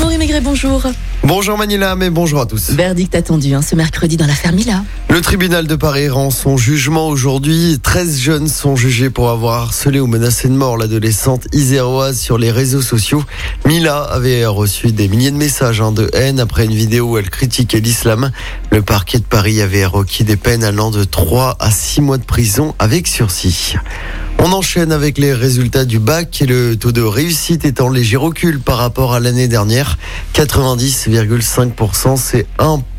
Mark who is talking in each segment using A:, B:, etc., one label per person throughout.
A: Amaury Maigret, bonjour.
B: Bonjour Manila, mais bonjour à tous.
A: Verdict attendu hein, ce mercredi dans l'affaire Mila.
B: Le tribunal de Paris rend son jugement aujourd'hui. 13 jeunes sont jugés pour avoir harcelé ou menacé de mort l'adolescente iséroise sur les réseaux sociaux. Mila avait reçu des milliers de messages hein, de haine après une vidéo où elle critiquait l'islam. Le parquet de Paris avait requis des peines allant de 3 à 6 mois de prison avec sursis. On enchaîne avec les résultats du bac et le taux de réussite est en léger recul par rapport à l'année dernière. 90,5%, c'est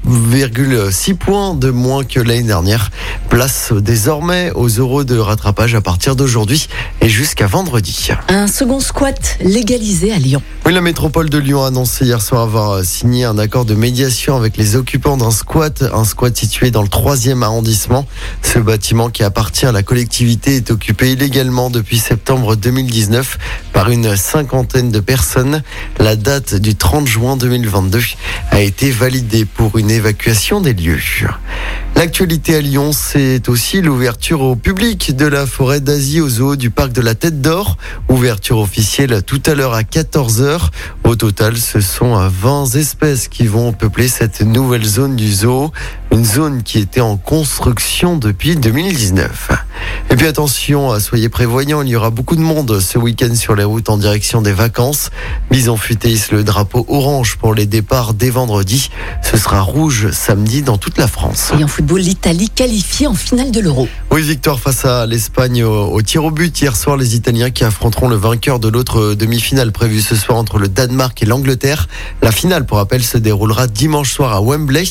B: 1,6 points de moins que l'année dernière. Place désormais aux euros de rattrapage à partir d'aujourd'hui et jusqu'à vendredi.
A: Un second squat légalisé à Lyon.
B: Oui, la métropole de Lyon a annoncé hier soir avoir signé un accord de médiation avec les occupants d'un squat, un squat situé dans le troisième arrondissement. Ce bâtiment qui appartient à la collectivité est occupé illégalement depuis septembre 2019 par une cinquantaine de personnes. La date du 30 juin 2022 a été validée pour une évacuation des lieux. L'actualité à Lyon, c'est aussi l'ouverture au public de la forêt d'Asie au zoo du parc de la Tête d'Or. Ouverture officielle tout à l'heure à 14h. Au total, ce sont 20 espèces qui vont peupler cette nouvelle zone du zoo. Une zone qui était en construction depuis 2019. Et puis attention, soyez prévoyants, il y aura beaucoup de monde ce week-end sur les routes en direction des vacances. Bison futé le drapeau orange pour les départs dès vendredi. Ce sera rouge samedi dans toute la France.
A: Et en football, l'Italie qualifiée en finale de l'Euro.
B: Oui, victoire face à l'Espagne au, tir au but hier soir. Les Italiens qui affronteront le vainqueur de l'autre demi-finale prévue ce soir entre le Danemark et l'Angleterre. La finale, pour rappel, se déroulera dimanche soir à Wembley.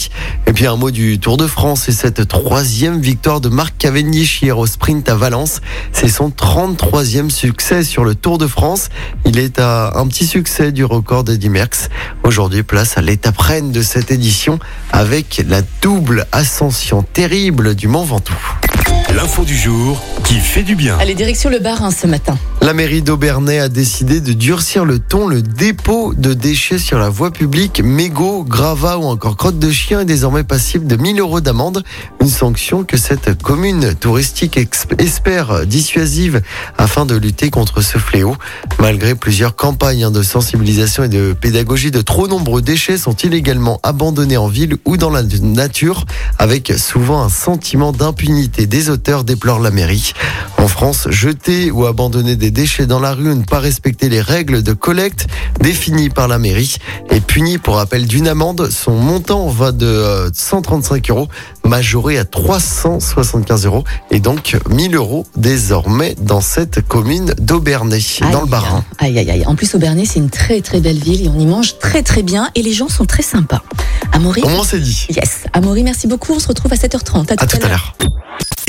B: Et puis un mot du Tour de France et cette troisième victoire de Marc Cavendish hier au sprint à Valence. C'est son 33e succès sur le Tour de France. Il est à un petit succès du record d'Eddie Merckx. Aujourd'hui, place à l'étape reine de cette édition avec la double ascension terrible du Mont Ventoux.
C: L'info du jour qui fait du bien.
A: Allez, direction le bar hein, ce matin.
B: La mairie d'Aubernay a décidé de durcir le ton. Le dépôt de déchets sur la voie publique, mégots, gravats ou encore crottes de chien est désormais passible de 1000 euros d'amende. Une sanction que cette commune touristique espère dissuasive afin de lutter contre ce fléau. Malgré plusieurs campagnes hein, de sensibilisation et de pédagogie, de trop nombreux déchets sont illégalement abandonnés en ville ou dans la nature avec souvent un sentiment d'impunité des auteurs, déplore la mairie. En France, jeter ou abandonner des déchets dans la rue ne pas respecter les règles de collecte définies par la mairie est puni pour rappel d'une amende. Son montant va de 135 euh, euros majoré à 375 euros et donc 1000 euros désormais dans cette commune d'Aubernay, dans le Bas-Rhin.
A: Aïe, aïe, aïe. En plus, Aubernay, c'est une très très belle ville et on y mange très très bien et les gens sont très sympas. Amaury
B: Comment c'est dit?
A: Yes. Amaury, merci beaucoup. On se retrouve à 7h30.
B: À tout, à l'heure.